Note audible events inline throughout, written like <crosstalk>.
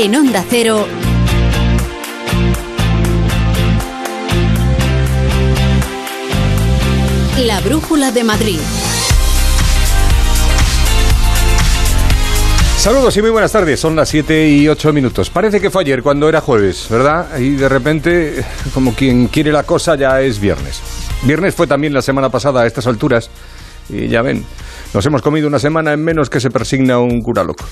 En Onda Cero. La Brújula de Madrid. Saludos y muy buenas tardes. Son las 7 y 8 minutos. Parece que fue ayer cuando era jueves, ¿verdad? Y de repente, <laughs> como quien quiere la cosa, ya es viernes. Viernes fue también la semana pasada a estas alturas. Y ya ven, nos hemos comido una semana en menos que se persigna un cura loco.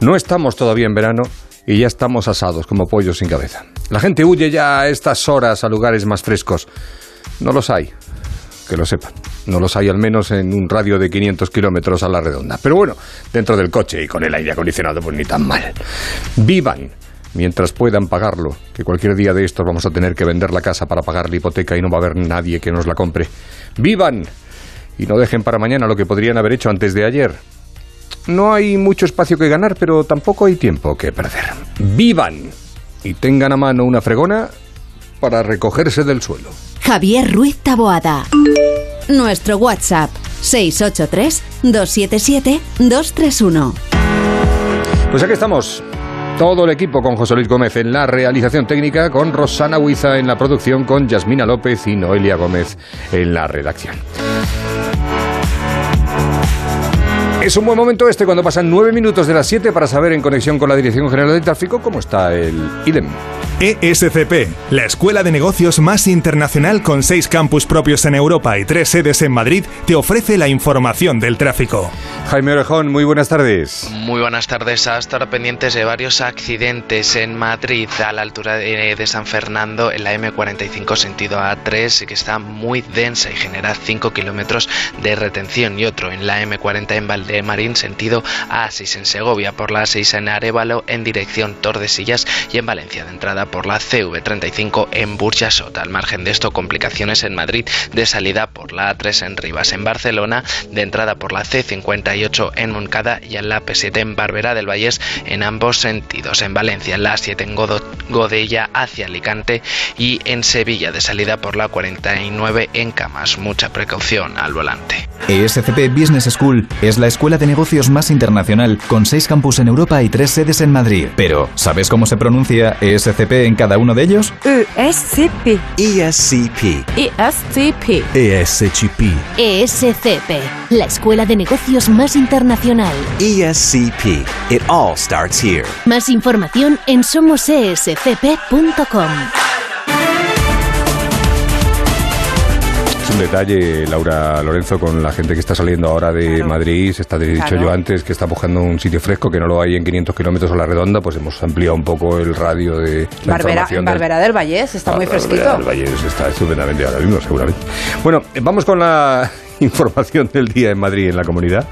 No estamos todavía en verano y ya estamos asados como pollos sin cabeza. La gente huye ya a estas horas a lugares más frescos. No los hay, que lo sepan. No los hay al menos en un radio de 500 kilómetros a la redonda. Pero bueno, dentro del coche y con el aire acondicionado, pues ni tan mal. Vivan mientras puedan pagarlo, que cualquier día de estos vamos a tener que vender la casa para pagar la hipoteca y no va a haber nadie que nos la compre. ¡Vivan! Y no dejen para mañana lo que podrían haber hecho antes de ayer. No hay mucho espacio que ganar, pero tampoco hay tiempo que perder. ¡Vivan! Y tengan a mano una fregona para recogerse del suelo. Javier Ruiz Taboada. Nuestro WhatsApp 683-277-231. Pues aquí estamos. Todo el equipo con José Luis Gómez en la realización técnica, con Rosana Huiza en la producción, con Yasmina López y Noelia Gómez en la redacción. Es un buen momento este cuando pasan nueve minutos de las 7 para saber en conexión con la Dirección General de Tráfico cómo está el IDEM. ESCP, la escuela de negocios más internacional con seis campus propios en Europa y tres sedes en Madrid, te ofrece la información del tráfico. Jaime Orejón, muy buenas tardes. Muy buenas tardes. A estar pendientes de varios accidentes en Madrid a la altura de, de San Fernando en la M45 sentido A3 que está muy densa y genera 5 kilómetros de retención y otro en la M40 en Valdemarín sentido A6 en Segovia por la A6 en Arevalo en dirección Tordesillas y en Valencia de entrada por la CV35 en Burjasot. Al margen de esto, complicaciones en Madrid de salida por la A3 en Rivas. En Barcelona, de entrada por la C58 en Moncada y en la P7 en Barbera del Vallés en ambos sentidos. En Valencia, en la A7 en Godella hacia Alicante y en Sevilla de salida por la 49 en Camas. Mucha precaución al volante. ESCP Business School es la escuela de negocios más internacional con seis campus en Europa y tres sedes en Madrid. Pero, ¿sabes cómo se pronuncia ESCP en cada uno de ellos? ESCP. ESCP. ESCP. ESCP. ESCP, la escuela de negocios más internacional. ESCP. It all starts here. Más información en somosescp.com. Es un detalle, Laura Lorenzo, con la gente que está saliendo ahora de Madrid. Se está, he dicho Claro. yo antes, que está buscando un sitio fresco, que no lo hay en 500 kilómetros a la redonda. Pues hemos ampliado un poco el radio de la Barbera, información en del- Barbera del Vallés está Ah, muy Barbera fresquito. del Valle está estupendamente ahora mismo, seguramente. Bueno, vamos con la <laughs> información del día en Madrid, en la comunidad.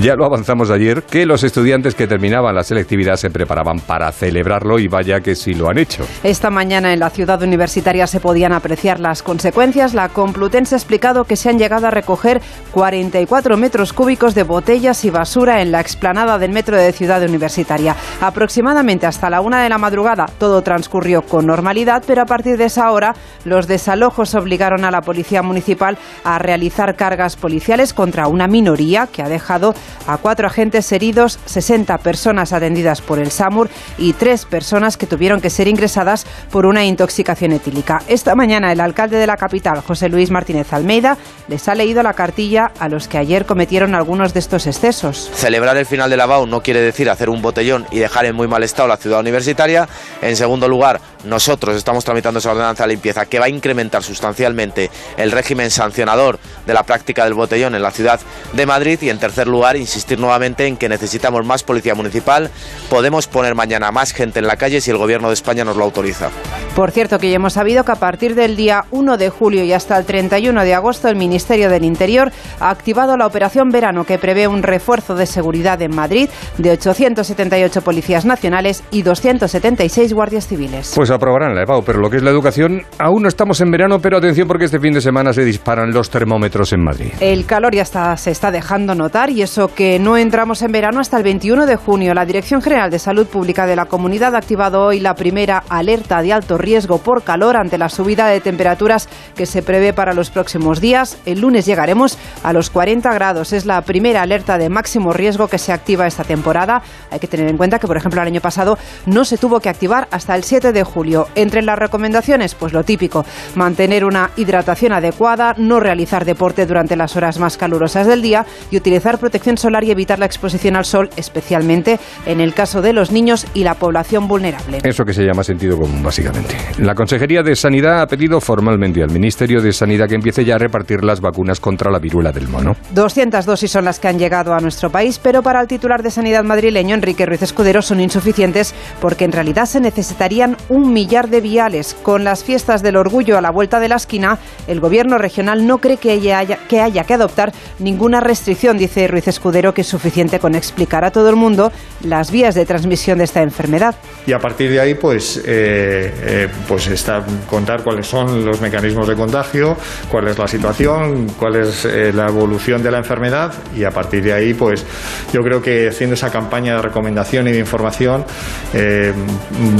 Ya lo avanzamos ayer, que los estudiantes que terminaban la selectividad se preparaban para celebrarlo y vaya que sí lo han hecho. Esta mañana en la ciudad universitaria se podían apreciar las consecuencias. La Complutense ha explicado que se han llegado a recoger 44 metros cúbicos de botellas y basura en la explanada del metro de Ciudad Universitaria. Aproximadamente hasta la una de la madrugada todo transcurrió con normalidad, pero a partir de esa hora los desalojos obligaron a la policía municipal a realizar cargas policiales contra una minoría que ha dejado a cuatro agentes heridos, 60 personas atendidas por el SAMUR y tres personas que tuvieron que ser ingresadas por una intoxicación etílica. Esta mañana el alcalde de la capital, José Luis Martínez Almeida, les ha leído la cartilla a los que ayer cometieron algunos de estos excesos. Celebrar el final de la BAU no quiere decir hacer un botellón y dejar en muy mal estado la ciudad universitaria. En segundo lugar, nosotros estamos tramitando esa ordenanza de limpieza que va a incrementar sustancialmente el régimen sancionador de la práctica del botellón en la ciudad de Madrid. Y en tercer lugar, insistir nuevamente en que necesitamos más policía municipal. Podemos poner mañana más gente en la calle si el gobierno de España nos lo autoriza. Por cierto, que ya hemos sabido que a partir del día 1 de julio y hasta el 31 de agosto, el Ministerio del Interior ha activado la operación Verano, que prevé un refuerzo de seguridad en Madrid de 878 policías nacionales y 276 guardias civiles. Pues aprobarán la EBAU, pero lo que es la educación, aún no estamos en verano, pero atención porque este fin de semana se disparan los termómetros en Madrid. El calor ya está, se está dejando notar y eso que no entramos en verano hasta el 21 de junio. La Dirección General de Salud Pública de la Comunidad ha activado hoy la primera alerta de alto riesgo por calor ante la subida de temperaturas que se prevé para los próximos días. El lunes llegaremos a los 40 grados. Es la primera alerta de máximo riesgo que se activa esta temporada. Hay que tener en cuenta que, por ejemplo, el año pasado no se tuvo que activar hasta el 7 de julio. Entre las recomendaciones, pues lo típico, mantener una hidratación adecuada, no realizar deporte durante las horas más calurosas del día y utilizar protección solar y evitar la exposición al sol, especialmente en el caso de los niños y la población vulnerable. Eso que se llama sentido común, básicamente. La Consejería de Sanidad ha pedido formalmente al Ministerio de Sanidad que empiece ya a repartir las vacunas contra la viruela del mono. 200 dosis son las que han llegado a nuestro país, pero para el titular de Sanidad madrileño, Enrique Ruiz Escudero, son insuficientes porque en realidad se necesitarían un millar de viales. Con las fiestas del orgullo a la vuelta de la esquina, el gobierno regional no cree que haya que, haya que adoptar ninguna restricción, dice Ruiz Escudero, que es suficiente con explicar a todo el mundo las vías de transmisión de esta enfermedad. Y a partir de ahí, pues, eh, eh, pues está, contar cuáles son los mecanismos de contagio, cuál es la situación, cuál es eh, la evolución de la enfermedad y a partir de ahí, pues yo creo que haciendo esa campaña de recomendación y de información,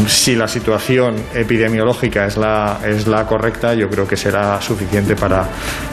si la situación epidemiológica es la, es la correcta, yo creo que será suficiente para,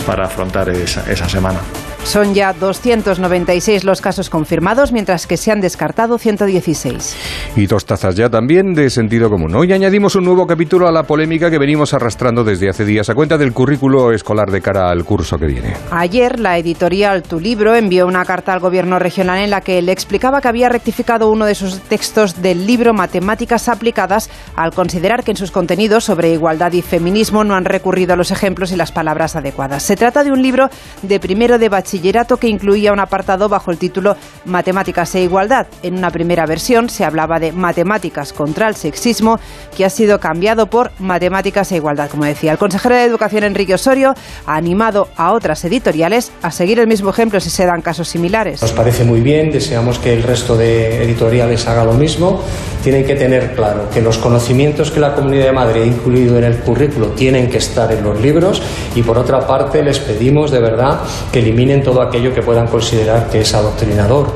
para afrontar esa, esa semana. Son ya 296 los casos confirmados, mientras que se han descartado 116. Y dos tazas ya también de sentido común. Hoy añadimos un nuevo capítulo a la polémica que venimos arrastrando desde hace días a cuenta del currículo escolar de cara al curso que viene. Ayer la editorial Tu Libro envió una carta al gobierno regional en la que le explicaba que había rectificado uno de sus textos del libro Matemáticas aplicadas al considerar que en sus contenidos sobre igualdad y feminismo no han recurrido a los ejemplos y las palabras adecuadas. Se trata de un libro de primero de bachiller bachillerato que incluía un apartado bajo el título Matemáticas e Igualdad. En una primera versión se hablaba de Matemáticas contra el sexismo, que ha sido cambiado por Matemáticas e Igualdad, como decía. El consejero de Educación, Enrique Osorio, ha animado a otras editoriales a seguir el mismo ejemplo si se dan casos similares. Nos parece muy bien, deseamos que el resto de editoriales haga lo mismo. Tienen que tener claro que los conocimientos que la Comunidad de Madrid ha incluido en el currículo tienen que estar en los libros y por otra parte les pedimos de verdad que eliminen todo aquello que puedan considerar que es adoctrinador.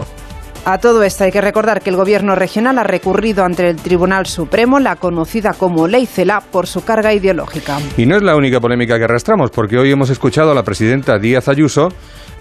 A todo esto hay que recordar que el Gobierno regional ha recurrido ante el Tribunal Supremo, la conocida como Ley CELA, por su carga ideológica. Y no es la única polémica que arrastramos, porque hoy hemos escuchado a la presidenta Díaz Ayuso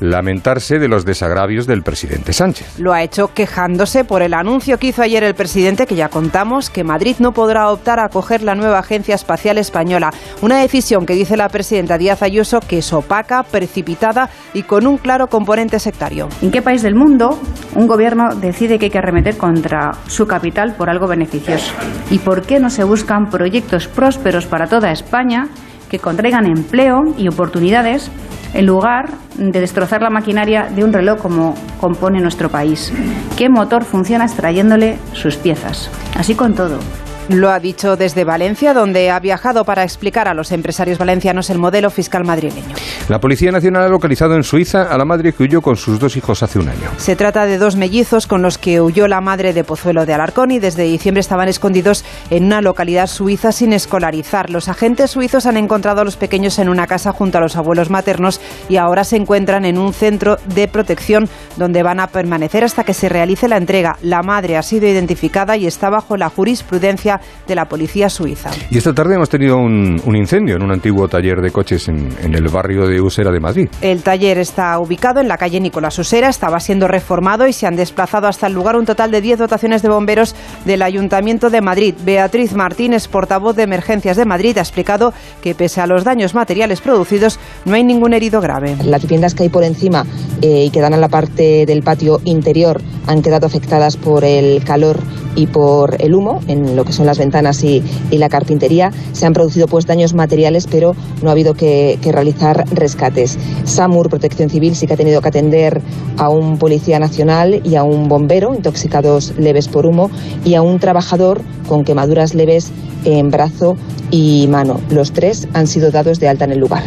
lamentarse de los desagravios del presidente Sánchez. Lo ha hecho quejándose por el anuncio que hizo ayer el presidente, que ya contamos, que Madrid no podrá optar a acoger la nueva Agencia Espacial Española. Una decisión que dice la presidenta Díaz Ayuso que es opaca, precipitada y con un claro componente sectario. ¿En qué país del mundo un gobierno decide que hay que arremeter contra su capital por algo beneficioso? ¿Y por qué no se buscan proyectos prósperos para toda España que contraigan empleo y oportunidades en lugar de destrozar la maquinaria de un reloj como compone nuestro país. ¿Qué motor funciona extrayéndole sus piezas? Así con todo. Lo ha dicho desde Valencia, donde ha viajado para explicar a los empresarios valencianos el modelo fiscal madrileño. La Policía Nacional ha localizado en Suiza a la madre que huyó con sus dos hijos hace un año. Se trata de dos mellizos con los que huyó la madre de Pozuelo de Alarcón y desde diciembre estaban escondidos en una localidad suiza sin escolarizar. Los agentes suizos han encontrado a los pequeños en una casa junto a los abuelos maternos y ahora se encuentran en un centro de protección donde van a permanecer hasta que se realice la entrega. La madre ha sido identificada y está bajo la jurisprudencia de la policía suiza. Y esta tarde hemos tenido un, incendio en un antiguo taller de coches en, el barrio de Usera de Madrid. El taller está ubicado en la calle Nicolás Usera, estaba siendo reformado y se han desplazado hasta el lugar un total de 10 dotaciones de bomberos del Ayuntamiento de Madrid. Beatriz Martínez, portavoz de Emergencias de Madrid, ha explicado que pese a los daños materiales producidos, no hay ningún herido grave. Las viviendas que hay por encima eh, y que dan a la parte del patio interior han quedado afectadas por el calor y por el humo en lo que son las ventanas y, la carpintería. Se han producido pues daños materiales, pero no ha habido que, realizar rescates. SAMUR, Protección Civil, sí que ha tenido que atender a un policía nacional y a un bombero intoxicados leves por humo y a un trabajador con quemaduras leves en brazo y mano. Los tres han sido dados de alta en el lugar.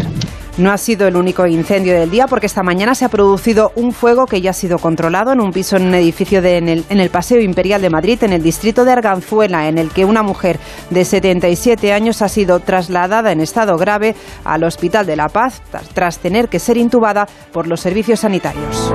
No ha sido el único incendio del día porque esta mañana se ha producido un fuego que ya ha sido controlado en un piso en un edificio de, en, el, en el Paseo Imperial de Madrid, en el distrito de Arganzuela, en el que una mujer de 77 años ha sido trasladada en estado grave al Hospital de La Paz tras tener que ser intubada por los servicios sanitarios.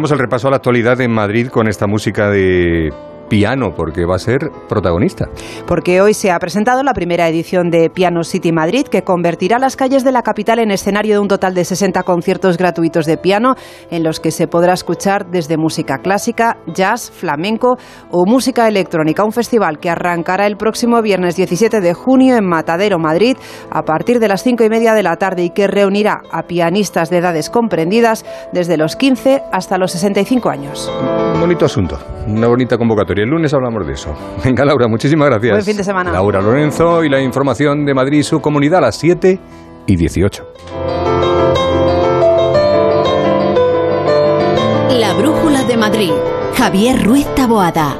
Terminamos el repaso a la actualidad en Madrid con esta música de piano, porque va a ser protagonista. Porque hoy se ha presentado la primera edición de Piano City Madrid, que convertirá las calles de la capital en escenario de un total de 60 conciertos gratuitos de piano, en los que se podrá escuchar desde música clásica, jazz, flamenco o música electrónica. Un festival que arrancará el próximo viernes 17 de junio en Matadero, Madrid, a partir de las 5 y media de la tarde y que reunirá a pianistas de edades comprendidas desde los 15 hasta los 65 años. Un bonito asunto, una bonita convocatoria. El lunes hablamos de eso. <laughs> Venga, Laura, muchísimas gracias. Buen fin de semana. Laura Lorenzo y la información de Madrid y su comunidad a las 7 y 18. La Brújula de Madrid. Javier Ruiz Taboada.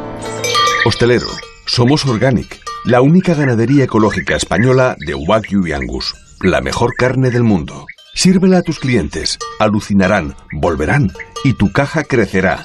Hostelero, somos Organic, la única ganadería ecológica española de Wagyu y Angus, la mejor carne del mundo. Sírvela a tus clientes, alucinarán, volverán y tu caja crecerá.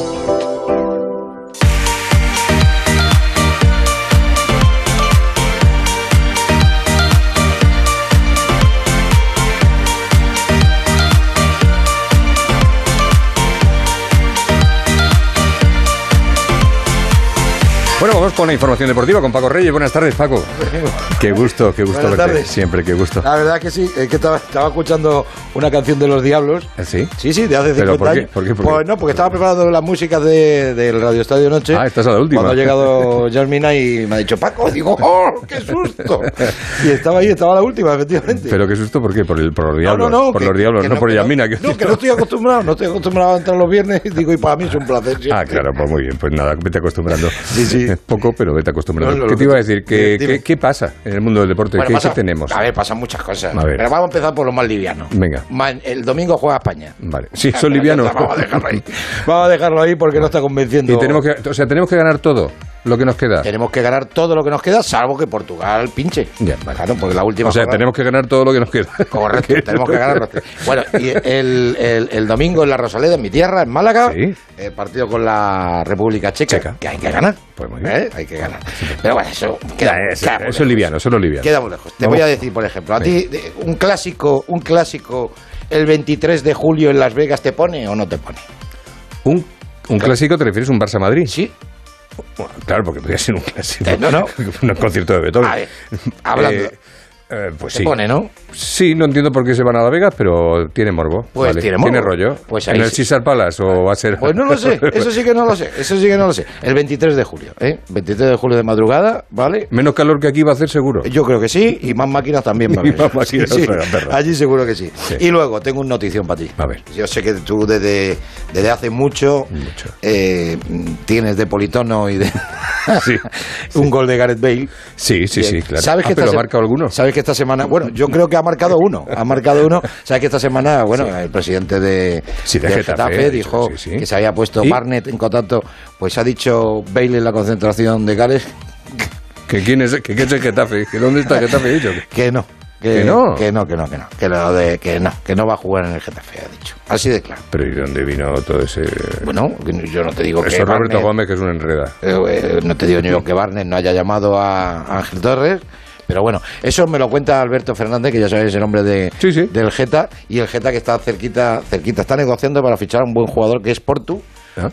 Con la información deportiva con Paco Reyes. Buenas tardes, Paco. Qué gusto, qué gusto Buenas verte. tardes. Siempre, qué gusto. La verdad que sí, es que estaba, estaba escuchando una canción de Los Diablos. ¿Sí? Sí, sí, de hace 50 ¿Pero por qué? años. ¿Por qué? ¿Por qué? Pues no, porque estaba preparando las músicas de, del Radio Estadio Noche. Ah, esta es la última. Cuando ha llegado <laughs> Jasmina y me ha dicho, Paco, digo, ¡oh, qué susto! <laughs> y estaba ahí, estaba la última, efectivamente. Pero qué susto, ¿por qué? Por, el, por los No, diablos. no, no, por que- los diablos, que no, por que Yamina. No, que no estoy acostumbrado, no estoy acostumbrado a entrar los viernes. Digo, y para mí es un placer. siempre. Ah, claro, pues muy bien. Pues nada, vete acostumbrando. Sí, sí. <laughs> Poco, pero vete. No, no, ¿Qué te iba a decir? ¿Qué, qué, qué pasa en el mundo del deporte? Bueno, ¿Qué, pasa- qué tenemos? A ver, pasan muchas cosas. A ver. Pero vamos a empezar por lo más liviano. Venga, El domingo juega España. vale. Sí, <laughs> son livianos. Vamos a dejarlo ahí. <laughs> Vamos a dejarlo ahí porque no está convenciendo. Y tenemos que, o sea, tenemos que ganar todo lo que nos queda. Tenemos que ganar todo lo que nos queda, salvo que Portugal pinche. Ya. Claro, porque la última. O sea, jornada- tenemos que ganar todo lo que nos queda. <laughs> Correcto, tenemos que ganar. Bueno, y el, el- el domingo en la Rosaleda, en mi tierra, en Málaga, Sí. el partido con la República Checa, Checa. que hay que ganar. Pues muy bien. ¿eh? Hay que ganar. Pero bueno, eso queda, Ya, eso, queda muy eso es liviano, eso es liviano. Queda muy lejos. Te Vamos. voy a decir, por ejemplo, a ti de- un clásico, un clásico el 23 de julio en Las Vegas te pone o no te pone. ¿Un, un clásico te refieres a un Barça-Madrid? Sí. Bueno, claro, porque podría ser un clásico. Eh, no, no. <laughs> un concierto de Beethoven. A ver, hablando. Eh, eh, pues sí. pone, ¿no? Sí, no entiendo por qué se van a La Vegas, pero tiene morbo. Pues Vale. tiene morbo. rollo. Pues ahí ¿En el sí. Caesar Palace o va a ser...? Pues no lo sé, eso sí que no lo sé, eso sí que no lo sé. El 23 de julio, ¿eh? 23 de julio de madrugada, ¿vale? Menos calor que aquí va a hacer seguro. Yo creo que sí, y más máquinas también va a <laughs> Y haber. más máquinas, Sí, allí seguro que sí. Y luego tengo una notición para ti. A ver. Yo sé que tú desde, desde hace mucho, Mucho. eh, tienes de politono y de Sí, <laughs> un gol de Gareth Bale. Sí, sí, sí, claro. ¿Sabes Ah, que pero marcado alguno. ¿Sabes que esta semana, bueno, yo creo que ha marcado uno, ha marcado uno. <laughs> ¿Sabes que esta semana, bueno, el presidente de, Sí, de del Getafe, dijo que sí, que se había puesto ¿Y? Barnett en contacto, pues ha dicho Bale en la concentración de Gales ¿Que quién es, que, qué es el Getafe? ¿Que ¿Dónde está el Getafe? Dicho? <laughs> que no. ¿Que no? Que no, que no, que no. Que, lo de, que no, que no va a jugar en el Getafe, ha dicho. Así de claro. Pero ¿y dónde vino todo ese...? Bueno, yo no te digo que Eso Roberto Barnett- Gómez, que es un enreda. Eh, eh, no te digo yo que Barnes no haya llamado a Ángel Torres, pero bueno, eso me lo cuenta Alberto Fernández, que ya sabéis el nombre de, del Geta, y el Geta que está cerquita, cerquita, está negociando para fichar a un buen jugador que es Portu,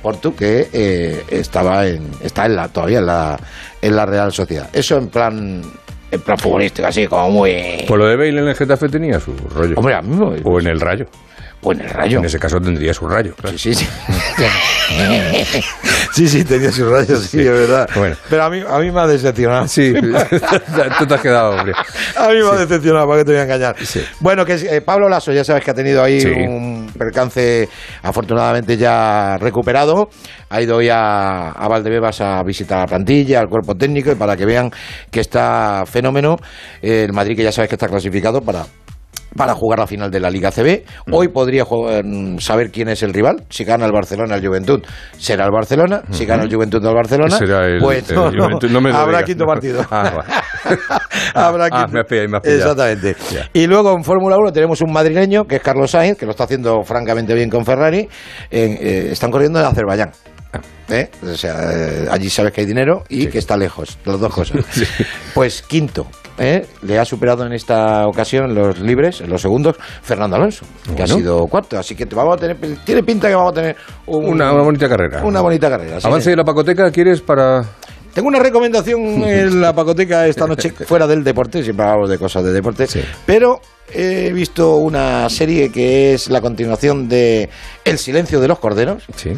Portu, que eh, estaba en, está en la, todavía en la, en la Real Sociedad. Eso en plan en plan futbolístico, así como muy... Pues lo de Bale en el Getafe tenía su rollo. Hombre, a mí me- O en el Rayo. O en el Rayo. En ese caso tendría su Rayo. claro. Sí, sí. sí, <laughs> sí, tenía sus rayos, sí, es verdad. Bueno. Pero a mí, a mí me ha decepcionado. Sí, <laughs> tú te has quedado, hombre. A mí me ha decepcionado, ¿para qué te voy a engañar? Bueno, que eh, Pablo Lasso, ya sabes que ha tenido ahí Sí. un percance afortunadamente ya recuperado. Ha ido hoy a, a Valdebebas a visitar la plantilla, al cuerpo técnico, y para que vean que está fenómeno. Eh, el Madrid, que ya sabes que está clasificado para para jugar la final de la Liga CB. Mm. Hoy podría jugar- saber quién es el rival. Si gana el Barcelona, el Juventud será el Barcelona. Si gana el Juventud del Barcelona, Será el- pues el no, Juventud, no me lo habrá quinto partido. Ah. <laughs> Habrá Ah, quinto- me has pillado, me has pillado. Exactamente. Y luego en Fórmula 1 tenemos un madrileño, que es Carlos Sainz, que lo está haciendo francamente bien con Ferrari. En- eh, están corriendo en Azerbaiyán. ¿Eh? O sea, eh, allí sabes que hay dinero y que está lejos, las dos cosas. <laughs> Pues quinto, ¿eh? le ha superado en esta ocasión los libres, en los segundos, Fernando Alonso, que ha sido cuarto. Así que vamos a tener, tiene pinta que vamos a tener un- Una, una bonita carrera. una bonita carrera. sí, Avance sí. de la pacoteca, ¿quieres para...? Tengo una recomendación en la pacoteca esta noche, <laughs> fuera del deporte, siempre hablamos de cosas de deporte, pero he visto una serie que es la continuación de El silencio de los corderos. Sí.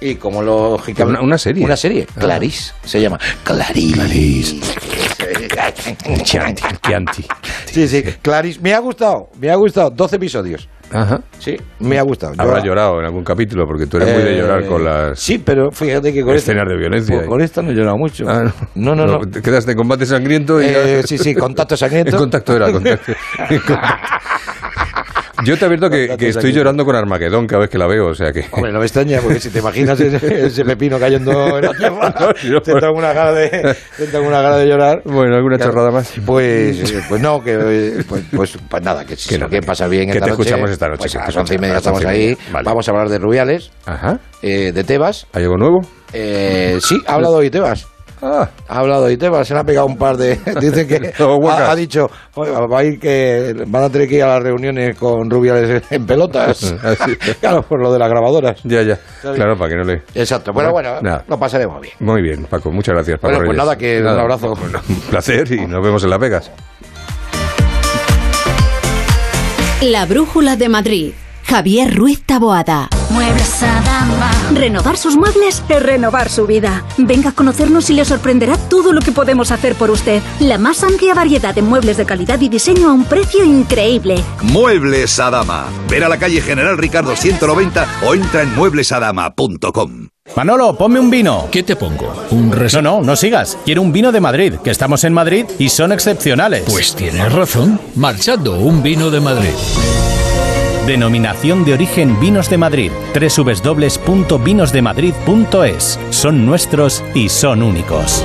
Y como lógicamente... Una- una serie. Una serie, Ah. Clarice, se llama. Clarice. Chianti. <laughs> Sí, sí, Clarice. Me ha gustado, me ha gustado. 12 episodios. Ajá. Sí, me ha gustado. Yo- Habrás llorado en algún capítulo, porque tú eres muy de Eh, llorar con las Sí, pero fíjate que con esta- escenas de violencia. Con, con esta no he llorado mucho. Ah, no, no, no. Te quedas de combate sangriento y... Eh, sí, sí, contacto sangriento. <laughs> En contacto era, contacto. <laughs> Yo te advierto que, <laughs> que estoy llorando con Armagedón cada vez que la veo, o sea que... Hombre, no me extraña, porque si te imaginas ese, <laughs> ese pepino cayendo en la tierra, te tengo una gana de, te tengo una gana de llorar. Bueno, ¿alguna chorrada más? Pues, eh, pues no, que eh, pues, pues, pues nada, que si no, que- pasar bien que esta te noche, escuchamos esta noche, Pues a las once y media estamos ahí. Vale. Vamos a hablar de Rubiales, Ajá. eh, de Tebas. ¿Hay algo nuevo? Eh, sí, ha hablado hoy Tebas. Ah. Ha hablado hoy Tebas, se le ha pegado un par de... <laughs> Dice que <laughs> ha, ha dicho, "Oye, va a ir que van a tener que ir a las reuniones con Rubiales en pelotas. <laughs> Así. claro, por lo de las grabadoras. Ya, ya. ¿Sabes? Claro, para que no le... Exacto. Bueno, bueno, Nada. lo pasaremos bien. Muy bien, Paco. Muchas gracias, Paco Bueno, pues Reyes. nada, que un abrazo. Bueno, un placer y nos vemos en Las Vegas. La Brújula de Madrid. Javier Ruiz Taboada. Muebles Adama. Renovar sus muebles es renovar su vida. Venga a conocernos y le sorprenderá todo lo que podemos hacer por usted. La más amplia variedad de muebles de calidad y diseño a un precio increíble. Muebles Adama. Ver a la calle General Ricardo 190 o entra en mueblesadama.com. Manolo, ponme un vino. ¿Qué te pongo? ¿Un No, no, no sigas. Quiero un vino de Madrid, que estamos en Madrid y son excepcionales. Pues tienes razón. Marchando, un vino de Madrid. Denominación de origen Vinos de Madrid. www.vinosdemadrid.es. Son nuestros y son únicos.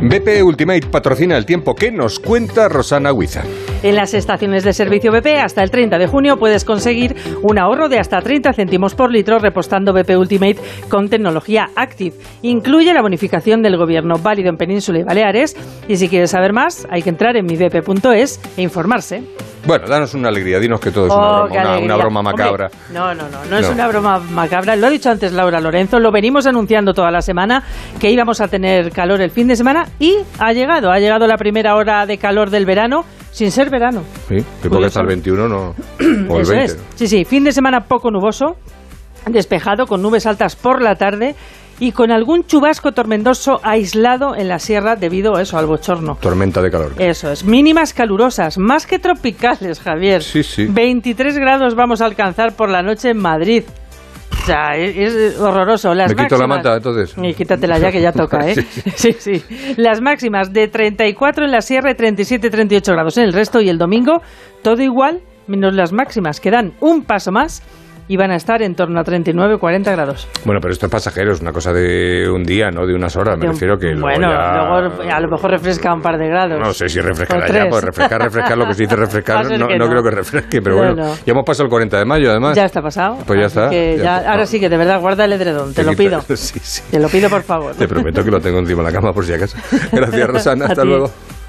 BP Ultimate patrocina el tiempo que nos cuenta Rosana Huiza. En las estaciones de servicio BP hasta el 30 de junio puedes conseguir un ahorro de hasta 30 céntimos por litro repostando BP Ultimate con tecnología Active. Incluye la bonificación del gobierno válido en Península y Baleares y si quieres saber más hay que entrar en mibp.es e informarse. Bueno, danos una alegría, dinos que todo es una, Oh, broma, una- broma Hombre, macabra. no, no, no, no es No. una broma macabra. Lo ha dicho antes Laura Lorenzo, lo venimos anunciando toda la semana que íbamos a tener calor el fin de semana y ha llegado, ha llegado la primera hora de calor del verano sin ser verano. Sí, que porque hasta el 21 no. <clears throat> O el Eso 20. es. Sí, sí, fin de semana poco nuboso, despejado, con nubes altas por la tarde y con algún chubasco tormentoso aislado en la sierra debido a eso, al bochorno. Tormenta de calor. Eso es, mínimas calurosas, más que tropicales, Javier. Sí, sí. 23 grados vamos a alcanzar por la noche en Madrid. Sea, es, es horroroso. Las Me quito la manta, entonces. Y quítatela ya que ya toca, <laughs> ¿eh? Sí, sí. Las máximas de 34 en la sierra y 37, 38 grados en el resto y el domingo todo igual, menos las máximas que dan un paso más y van a estar en torno a 39, 40 grados. Bueno, pero esto es pasajero, es una cosa de un día, no de unas horas. Me refiero que luego bueno, ya- luego a lo mejor refresca un par de grados. No sé si refrescará ya, pues refrescar, refrescar, lo que se dice <laughs> refrescar, no, no no. creo que refresque, pero No, bueno, no. ya hemos pasado el 40 de mayo además. Ya está pasado. Pues ya está. ya ya- está. ahora sí que de verdad guarda el edredón, te Te lo pido. <laughs> Sí, sí. Te lo pido por favor. Te prometo que lo tengo encima de la cama por si acaso. <laughs> Gracias, Rosana. Hasta luego.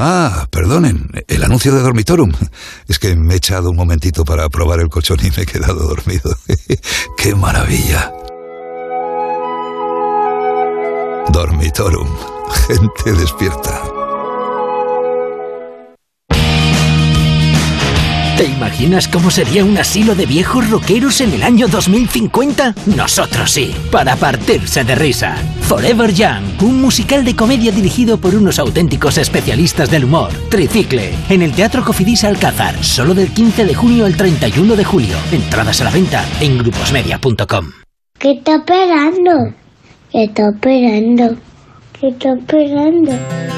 Ah, perdonen, el anuncio de Dormitorum. Es que me he echado un momentito para probar el colchón y me he quedado dormido. <laughs> ¡Qué maravilla! Dormitorum, <laughs> gente despierta. ¿Te imaginas cómo sería un asilo de viejos rockeros en el año 2050? Nosotros sí, para partirse de risa. Forever Young, un musical de comedia dirigido por unos auténticos especialistas del humor. Tricicle, en el Teatro Cofidis Alcázar, solo del 15 de junio al 31 de julio. Entradas a la venta en gruposmedia.com. ¿Qué está esperando? ¿Qué está esperando? ¿Qué está esperando?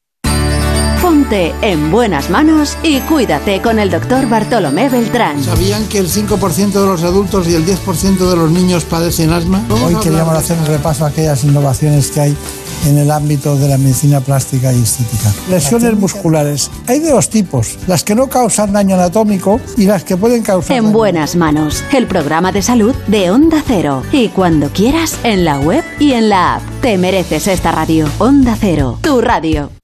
Ponte en buenas manos y cuídate con el doctor Bartolomé Beltrán. ¿Sabían que el 5% de los adultos y el 10% de los niños padecen asma? Hoy queríamos hacer un repaso a aquellas innovaciones que hay en el ámbito de la medicina plástica y estética. Lesiones musculares. Hay de dos tipos, las que no causan daño anatómico y las que pueden causar En buenas manos, el programa de salud de Onda Cero. Y cuando quieras, en la web y en la app. Te mereces esta radio. Onda Cero, tu radio.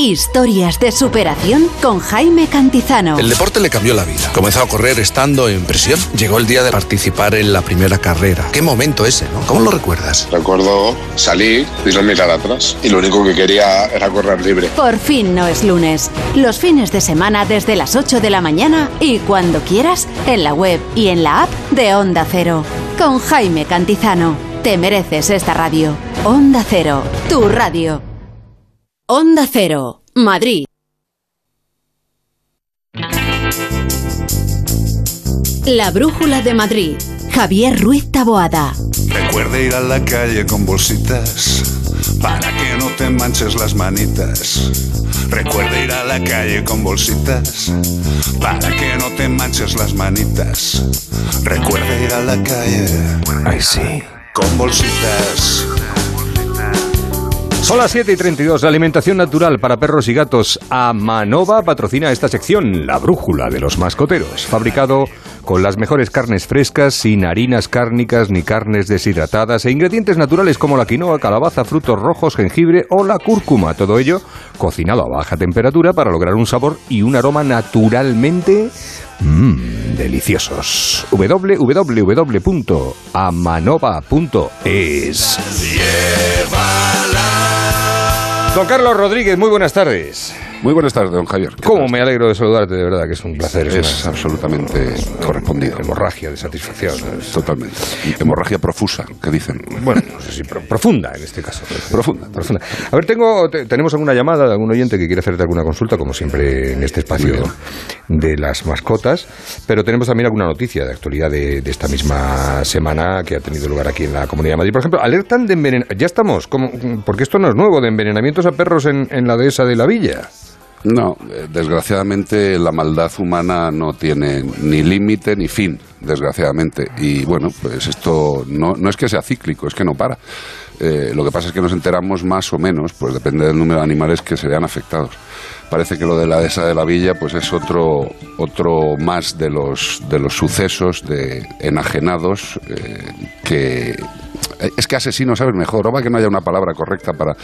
Historias de superación con Jaime Cantizano. El deporte le cambió la vida. Comenzó a correr estando en prisión. Llegó el día de participar en la primera carrera. Qué momento ese, ¿no? ¿Cómo lo recuerdas? Recuerdo salir y no mirar atrás. Y lo único que quería era correr libre. Por fin no es lunes. Los fines de semana desde las 8 de la mañana y cuando quieras en la web y en la app de Onda Cero. Con Jaime Cantizano. Te mereces esta radio. Onda Cero, tu radio. Onda Cero, Madrid. La Brújula de Madrid. Javier Ruiz Taboada. Recuerda ir a la calle con bolsitas para que no te manches las manitas. Recuerda ir a la calle con bolsitas para que no te manches las manitas. Recuerda ir a la calle. Ay, sí. Con bolsitas. Son las 7 y 32. La alimentación natural para perros y gatos Amanova patrocina esta sección, la brújula de los mascoteros. Fabricado con las mejores carnes frescas, sin harinas cárnicas ni carnes deshidratadas e ingredientes naturales como la quinoa, calabaza, frutos rojos, jengibre o la cúrcuma. Todo ello cocinado a baja temperatura para lograr un sabor y un aroma naturalmente mmm, deliciosos. www.amanova.es Don Carlos Rodríguez, muy buenas tardes. Muy buenas tardes, don Javier. ¿Cómo me alegro de saludarte, de verdad, que es un placer. Es absolutamente correspondido. Hemorragia de satisfacción. Totalmente. Hemorragia profusa, que dicen. Bueno, no sé si pro- profunda en este caso. Profunda. Profunda. A ver, tengo, te- tenemos alguna llamada de algún oyente que quiere hacerte alguna consulta, como siempre en este espacio de las mascotas, pero tenemos también alguna noticia de actualidad de, de esta misma semana que ha tenido lugar aquí en la Comunidad de Madrid. Por ejemplo, alertan de envenenamiento. Ya estamos, como, porque esto no es nuevo, de envenenamientos a perros en, en la dehesa de la villa. No, eh, desgraciadamente la maldad humana no tiene ni límite ni fin, desgraciadamente. Y bueno, pues esto no, no es que sea cíclico, es que no para. Eh, lo que pasa es que nos enteramos más o menos, pues depende del número de animales que se vean afectados. Parece que lo de la dehesa de la villa pues es otro, otro más de los, de los sucesos de enajenados eh, que es que asesino, ¿sabes? Mejor, o que no haya una palabra correcta para,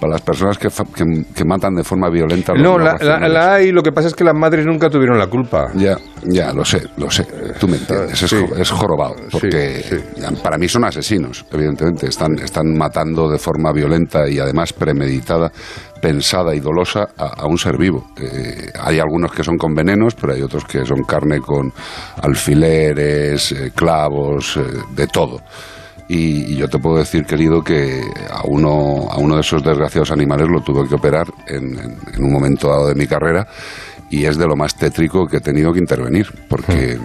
para las personas que, fa- que, que matan de forma violenta. No, no la, la- la hay, lo que pasa es que las madres nunca tuvieron la culpa. Ya, ya, lo sé, lo sé. Tú me entiendes, es, Sí. es jorobado. Porque para mí son asesinos, evidentemente. Están, están matando de forma violenta y además premeditada, pensada y dolosa a, a un ser vivo. Eh, hay algunos que son con venenos, pero hay otros que son carne con alfileres, eh, clavos, eh, de todo. Y, y yo te puedo decir, querido, que a uno, a uno de esos desgraciados animales lo tuve que operar en, en- en un momento dado de mi carrera y es de lo más tétrico que he tenido que intervenir, porque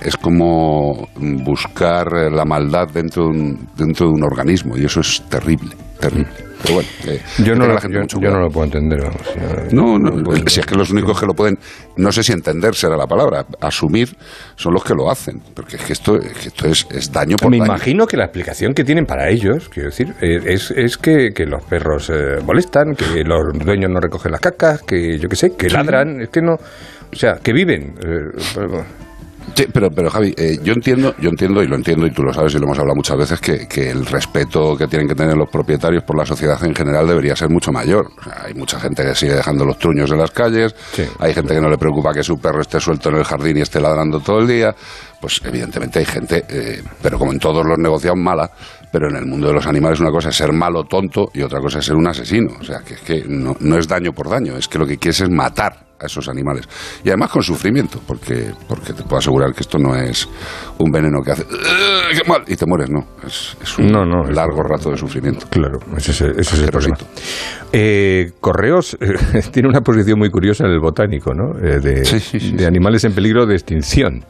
es como buscar la maldad dentro de un, dentro de un organismo y eso es terrible, terrible. Pero bueno, eh, Yo no, lo, la gente yo- mucho yo cuidado. no lo puedo entender. vamos. No, no, si es que los únicos que lo pueden, no sé si entender será la palabra, asumir son los que lo hacen, porque es que esto, es, que esto es, es daño por Me daño. imagino que la explicación que tienen para ellos, quiero decir, eh, es, es que, que los perros eh, molestan, que los dueños no recogen las cacas, que yo qué sé, que ladran, es que no, o sea, que viven. eh, Sí, pero, pero Javi, eh, yo entiendo, yo entiendo y lo entiendo y tú lo sabes y lo hemos hablado muchas veces que, que el respeto que tienen que tener los propietarios por la sociedad en general debería ser mucho mayor. O sea, hay mucha gente que sigue dejando los truños en las calles, hay gente que no le preocupa que su perro esté suelto en el jardín y esté ladrando todo el día. Pues evidentemente hay gente, eh, pero como en todos los negociados mala, pero en el mundo de los animales una cosa es ser malo, tonto y otra cosa es ser un asesino. O sea, que es que no, no es daño por daño, es que lo que quieres es matar a esos animales. Y además con sufrimiento, porque, porque te puedo asegurar que esto no es un veneno que hace "Ugh, ¡qué mal! y te mueres, no. Es, es un No, no, es- largo rato de sufrimiento. Claro, ese es, el- ese es el problema. Eh, Correos <laughs> eh, tiene una posición muy curiosa en el botánico, ¿no? Eh, de, de animales en peligro de extinción.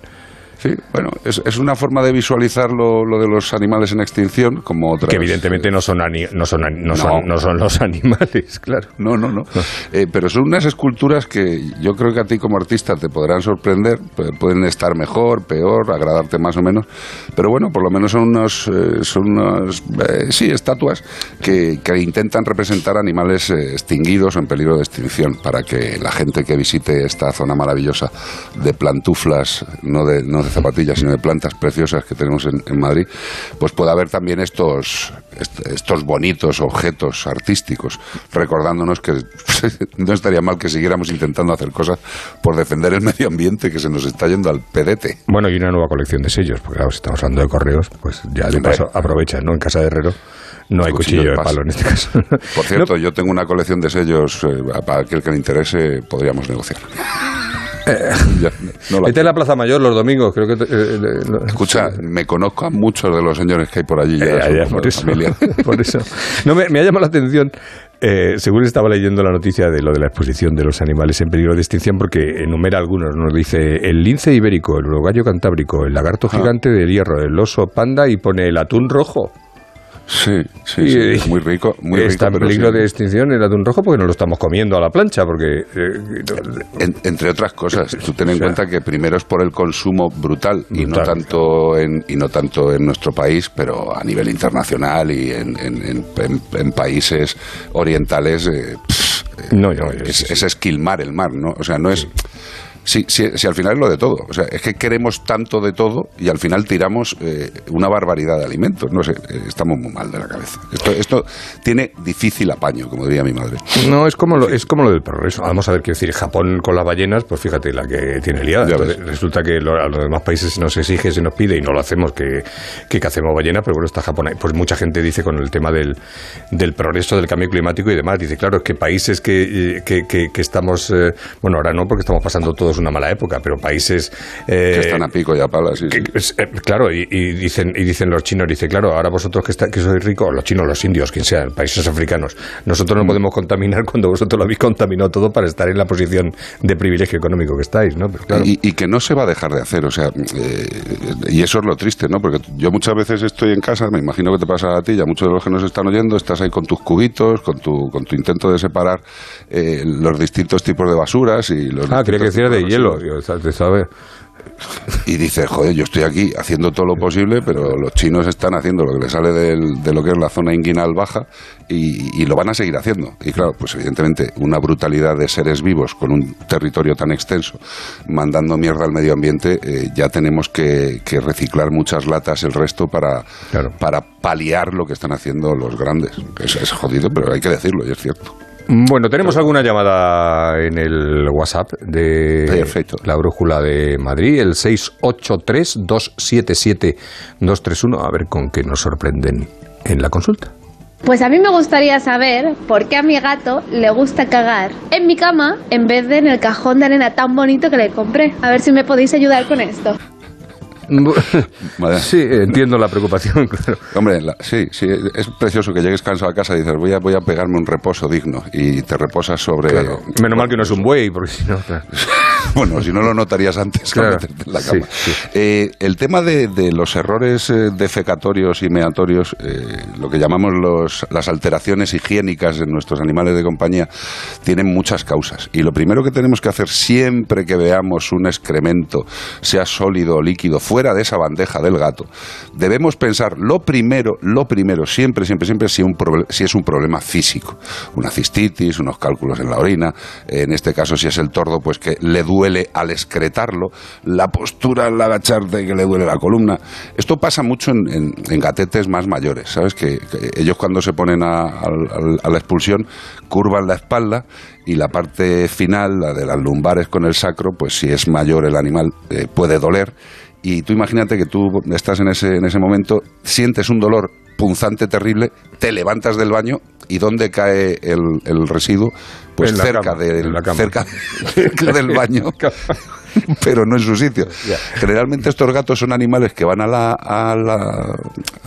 Sí, bueno, es, es una forma de visualizar lo, lo de los animales en extinción como otras... Que evidentemente no son, ani- no, son, ani- no, son, no son los <laughs> animales, claro. No, no, no. Eh, pero son unas esculturas que yo creo que a ti como artista te podrán sorprender. Pu- Pueden estar mejor, peor, agradarte más o menos. Pero bueno, por lo menos son unos, eh, son unas, eh, sí, estatuas que, que intentan representar animales eh, extinguidos o en peligro de extinción para que la gente que visite esta zona maravillosa de plantuflas, no de, no de zapatillas, sino de plantas preciosas que tenemos en, en Madrid, pues pueda ver también estos, est- estos bonitos objetos artísticos, recordándonos que <laughs> no estaría mal que siguiéramos intentando hacer cosas por defender el medio ambiente que se nos está yendo al pedete. Bueno, y una nueva colección de sellos, porque claro, si estamos hablando de correos, pues ya de paso aprovechan, ¿no? En casa de herrero no hay Cuchillo cuchillo de palo en este caso. Por cierto, yo tengo una colección de sellos, eh, para aquel que le interese, podríamos negociar. Ya, no la- Esta es la Plaza Mayor los domingos, creo que... eh, eh, lo- Escucha, me conozco a muchos de los señores que hay por allí. Ya, Eh, son ya, como por de eso. familia. <laughs> por eso. No, me, me ha llamado la atención, eh, según estaba leyendo la noticia de lo de la exposición de los animales en peligro de extinción, porque enumera algunos, nos dice el lince ibérico, el urogallo cantábrico, el lagarto Ah. gigante del hierro, el oso panda y pone el atún rojo. Sí, sí, Y- sí, es muy rico, muy Está rico. en peligro sí. de extinción el atún rojo porque nos lo estamos comiendo a la plancha, porque... eh, En- entre otras cosas, tú ten en cuenta que primero es por el consumo brutal, y no tanto en y no tanto en nuestro país, pero a nivel internacional y en, países orientales. eh, pff, eh, No, no, es, es esquilmar el mar, ¿no? O sea, no es Sí, sí, sí, al final es lo de todo. O sea, es que queremos tanto de todo y al final tiramos eh, una barbaridad de alimentos. No sé, eh, estamos muy mal de la cabeza. Esto, esto tiene difícil apaño, como diría mi madre. No, es como lo, es como lo del progreso. Vamos a ver, quiero decir, Japón con las ballenas, pues fíjate la que tiene liada. Entonces, resulta que lo- a los demás países se nos exige, se nos pide y no lo hacemos, que, que cacemos ballenas, pero bueno, está Japón ahí. Pues mucha gente dice con el tema del, del progreso, del cambio climático y demás, dice, claro, es que países que, eh, que, que- que estamos, eh, bueno, ahora no, porque estamos pasando todos una mala época, pero países... eh, que están a pico y a palas. sí, eh, claro, y, y dicen y dicen los chinos, dice, claro, ahora vosotros que, está- que sois ricos, los chinos, los indios, quien sea, países africanos, nosotros Mm. no podemos contaminar <laughs> cuando vosotros lo habéis contaminado todo para estar en la posición de privilegio económico que estáis, ¿no? Pero claro, Y, y que no se va a dejar de hacer, o sea, eh, y eso es lo triste, ¿no? Porque yo muchas veces estoy en casa, me imagino que te pasa a ti, y a muchos de los que nos están oyendo, estás ahí con tus cubitos, con tu, con tu intento de separar los distintos tipos de basuras y los ah, creía que distintos decías de hielo, digo, ¿sabes? ¿sabes? Y dices, joder, yo estoy aquí haciendo todo lo posible, pero los chinos están haciendo lo que les sale del- de lo que es la zona inguinal baja y, y lo van a seguir haciendo. Y claro, pues evidentemente una brutalidad de seres vivos con un territorio tan extenso, mandando mierda al medio ambiente, eh, ya tenemos que, que reciclar muchas latas el resto para, para paliar lo que están haciendo los grandes. Es, es jodido, pero hay que decirlo y es cierto. Bueno, tenemos alguna llamada en el WhatsApp de Perfecto. la Brújula de Madrid, el 683-277-231, a ver con qué nos sorprenden en la consulta. Pues a mí me gustaría saber por qué a mi gato le gusta cagar en mi cama en vez de en el cajón de arena tan bonito que le compré. A ver si me podéis ayudar con esto. Sí, entiendo la preocupación. <laughs> claro. Hombre, la- sí, sí, es precioso que llegues cansado a casa y dices, voy a, voy a pegarme un reposo digno y te reposas sobre... Claro. Menos mal que no es un buey, porque si no... claro. <laughs> <laughs> bueno, si no lo notarías antes que meterte en la sí, cama. Eh, el tema de, de los errores eh, defecatorios y meatorios, eh, lo que llamamos los, las alteraciones higiénicas en nuestros animales de compañía, tienen muchas causas. Y lo primero que tenemos que hacer siempre que veamos un excremento, sea sólido o líquido, fuera de esa bandeja del gato, debemos pensar lo primero, lo primero, siempre, siempre, siempre, si, un si es un problema físico. Una cistitis, unos cálculos en la orina, en este caso si es el tordo, pues que le duele al excretarlo, la postura al agacharte que le duele la columna. Esto pasa mucho en, en- en gatetes más mayores, ¿sabes? Que, que ellos cuando se ponen a, a la expulsión curvan la espalda y la parte final, la de las lumbares con el sacro, pues si es mayor el animal eh, puede doler. Y tú imagínate que tú estás en ese, en ese momento, sientes un dolor punzante terrible, te levantas del baño y ¿dónde cae el, el residuo? Pues En cerca, cama, del, en cerca, cerca <laughs> del baño, <laughs> pero no en su sitio. Generalmente estos gatos son animales que van a la, a la-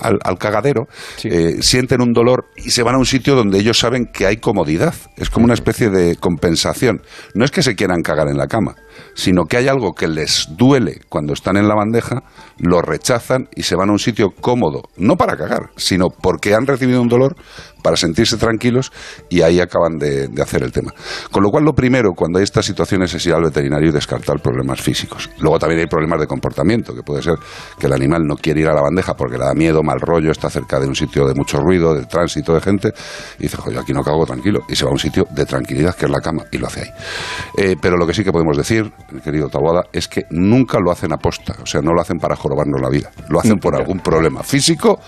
al, al cagadero, eh, sienten un dolor y se van a un sitio donde ellos saben que hay comodidad. Es como una especie de compensación. No es que se quieran cagar en la cama, sino que hay algo que les duele cuando están en la bandeja, lo rechazan y se van a un sitio cómodo, no para cagar, sino porque han recibido un dolor para sentirse tranquilos y ahí acaban de, hacer el tema. Con lo cual, lo primero, cuando hay estas situaciones, es ir al veterinario y descartar problemas físicos. Luego también hay problemas de comportamiento, que puede ser que el animal no quiere ir a la bandeja porque le da miedo, mal rollo, está cerca de un sitio de mucho ruido, de tránsito de gente, y dice, joder, aquí no cago tranquilo, y se va a un sitio de tranquilidad, que es la cama, y lo hace ahí. Eh, pero lo que sí que podemos decir, querido Taboada, es que nunca lo hacen aposta, o sea, no lo hacen para jorobarnos la vida, lo hacen por algún problema físico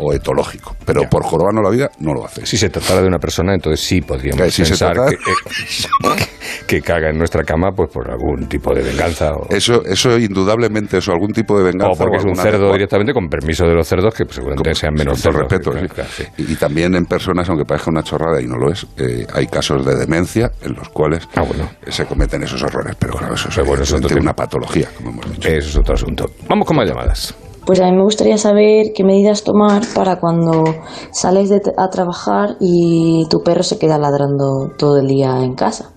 o etológico, pero por jorobarnos la vida no lo hacen. Si se tratara de una persona, entonces sí podríamos Eh, si pensar trata- que, eh, <laughs> que caga en nuestra cama pues por algún tipo de venganza o, Eso, eso indudablemente, eso, algún tipo de venganza. o porque es un cerdo directamente con permiso de los cerdos que pues, seguramente sean menos todo cerdos. respeto, sí. claro, sí. Y, y también en personas, aunque parezca una chorrada y no lo es, eh, hay casos de demencia en los cuales eh, se cometen esos errores. Pero claro, eso es Ah, bueno, es una patología, como hemos dicho. Eso es otro asunto. Vamos con más llamadas. Pues a mí me gustaría saber qué medidas tomar para cuando sales de t- a trabajar y tu perro se queda ladrando todo el día en casa.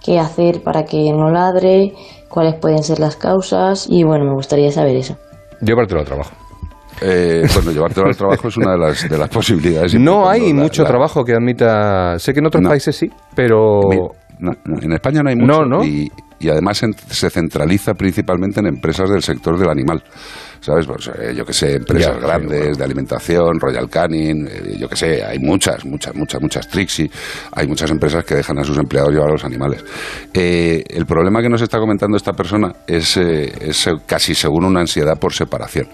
¿Qué hacer para que no ladre? ¿Cuáles pueden ser las causas? Y bueno, me gustaría saber eso. Llevártelo al trabajo. Eh, bueno, llevártelo al trabajo es una de las, de las posibilidades. No hay La- mucho la- trabajo que admita. Sé que en otros países sí, pero. No, no, en España no hay mucho No, ¿no? Y, y además en- se centraliza principalmente en empresas del sector del animal. ¿Sabes? Pues, eh, yo que sé, empresas Ya, sí, grandes bueno. de alimentación, Royal Canin, eh, yo que sé, hay muchas, muchas, muchas, muchas Trixie, hay muchas empresas que dejan a sus empleados llevar a los animales. Eh, el problema que nos está comentando esta persona es, es casi según una ansiedad por separación.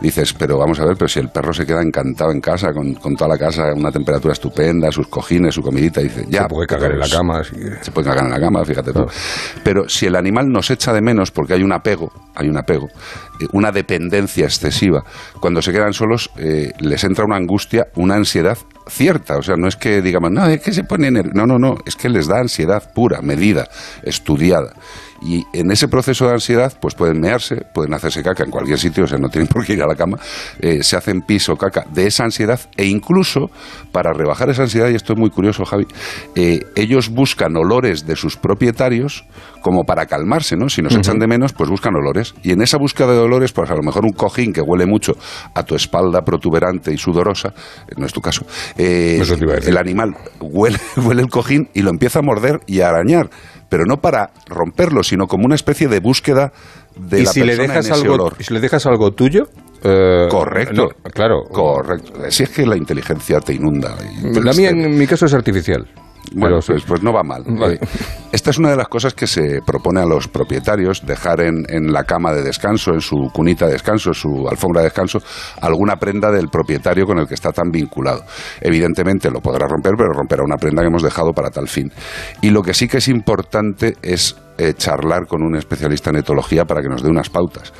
Dices, pero vamos a ver, pero si el perro se queda encantado en casa, con, con toda la casa, una temperatura estupenda, sus cojines, su comidita, dice, ya. Se puede cagar en la pero cama. se puede cagar en la cama, fíjate tú. Pero si el animal nos echa de menos porque hay un apego, hay un apego, una dependencia excesiva, cuando se quedan solos eh, les entra una angustia, una ansiedad cierta. O sea, no es que digamos, no, es que se pone ner-". No, no, no, es que les da ansiedad pura, medida, estudiada. Y en ese proceso de ansiedad, pues pueden mearse, pueden hacerse caca en cualquier sitio, o sea, no tienen <laughs> por qué ir a la cama, eh, se hacen pis o caca de esa ansiedad e incluso para rebajar esa ansiedad, y esto es muy curioso, Javi, eh, ellos buscan olores de sus propietarios como para calmarse, ¿no? Si nos echan de menos, pues buscan olores. Y en esa búsqueda de olores, pues a lo mejor un cojín que huele mucho a tu espalda protuberante y sudorosa, eh, no es tu caso, eh, el animal huele, <laughs> huele el cojín y lo empieza a morder y a arañar, pero no para romperlo, sino como una especie de búsqueda de y la si le dejas en ese algo, olor. si le dejas algo tuyo, eh, Correcto. no, claro. Correcto. Si es que la inteligencia te inunda. y- La mía, en mi caso, es artificial. Bueno, Pero pues, pues no va mal. Vale. Eh, <laughs> Esta es una de las cosas que se propone a los propietarios, dejar en, en la cama de descanso, en su cunita de descanso, en su alfombra de descanso, alguna prenda del propietario con el que está tan vinculado. Evidentemente lo podrá romper, pero romperá una prenda que hemos dejado para tal fin. Y lo que sí que es importante es eh, charlar con un especialista en etología para que nos dé unas pautas.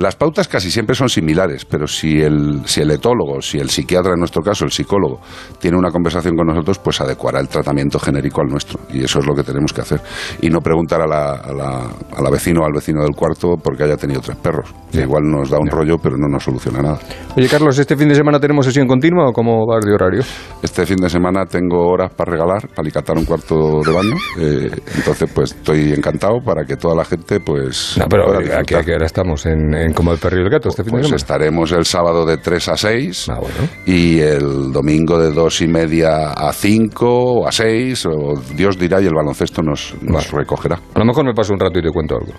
Las pautas casi siempre son similares, pero si el, si el etólogo, si el psiquiatra en nuestro caso, el psicólogo, tiene una conversación con nosotros, pues adecuará el tratamiento genérico al nuestro. Y eso es lo que tenemos que hacer. Y no preguntar a la, a la, a la vecino o al vecino del cuarto porque haya tenido tres perros. Que igual nos da un rollo, pero no nos soluciona nada. Oye, Carlos, ¿este fin de semana tenemos sesión continua o cómo va de horario? Este fin de semana tengo horas para regalar, para alicatar un cuarto de baño. eh, entonces, pues estoy encantado para que toda la gente, pues. No, pero pueda ¿a qué, disfrutar. a qué hora estamos? ¿En, en como el perro y el gato este fin de Pues semana? estaremos el sábado de 3 a 6 Ah, bueno. y el domingo de 2 y media a 5 o a 6, o Dios dirá y el baloncesto nos, nos recogerá. A lo mejor me paso un rato y te cuento algo.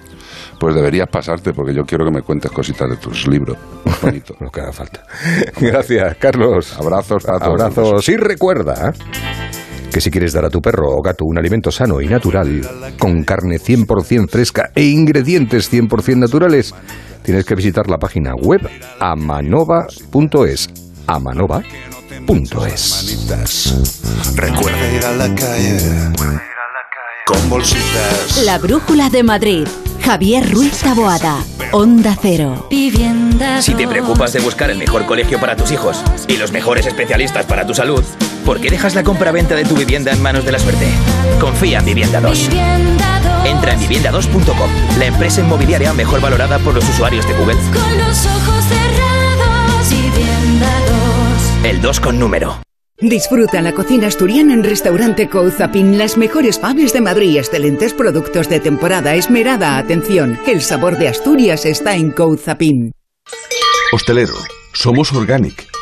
Pues deberías pasarte porque yo quiero que me cuentes cositas de tus libros. <laughs> Bonito. Lo que haga falta. <laughs> Gracias, Carlos. Abrazos para todos. Abrazos. Y recuerda que si quieres dar a tu perro o gato un alimento sano y natural, con carne 100% fresca e ingredientes 100% naturales, tienes que visitar la página web amanova.es. Amanova.es. Recuerda ir a la calle con bolsitas. La Brújula de Madrid. Javier Ruiz Taboada. Onda Cero. Si te preocupas de buscar el mejor colegio para tus hijos y los mejores especialistas para tu salud, ¿por qué dejas la compra-venta de tu vivienda en manos de la suerte? Confía en Vivienda 2. Entra en vivienda2.com, la empresa inmobiliaria mejor valorada por los usuarios de Google. Con los ojos cerrados, vivienda 2. El 2 con número. Disfruta la cocina asturiana en Restaurante Couzapin, las mejores faves de Madrid, excelentes productos de temporada, esmerada atención. El sabor de Asturias está en Couzapin. Hostelero, somos Organic,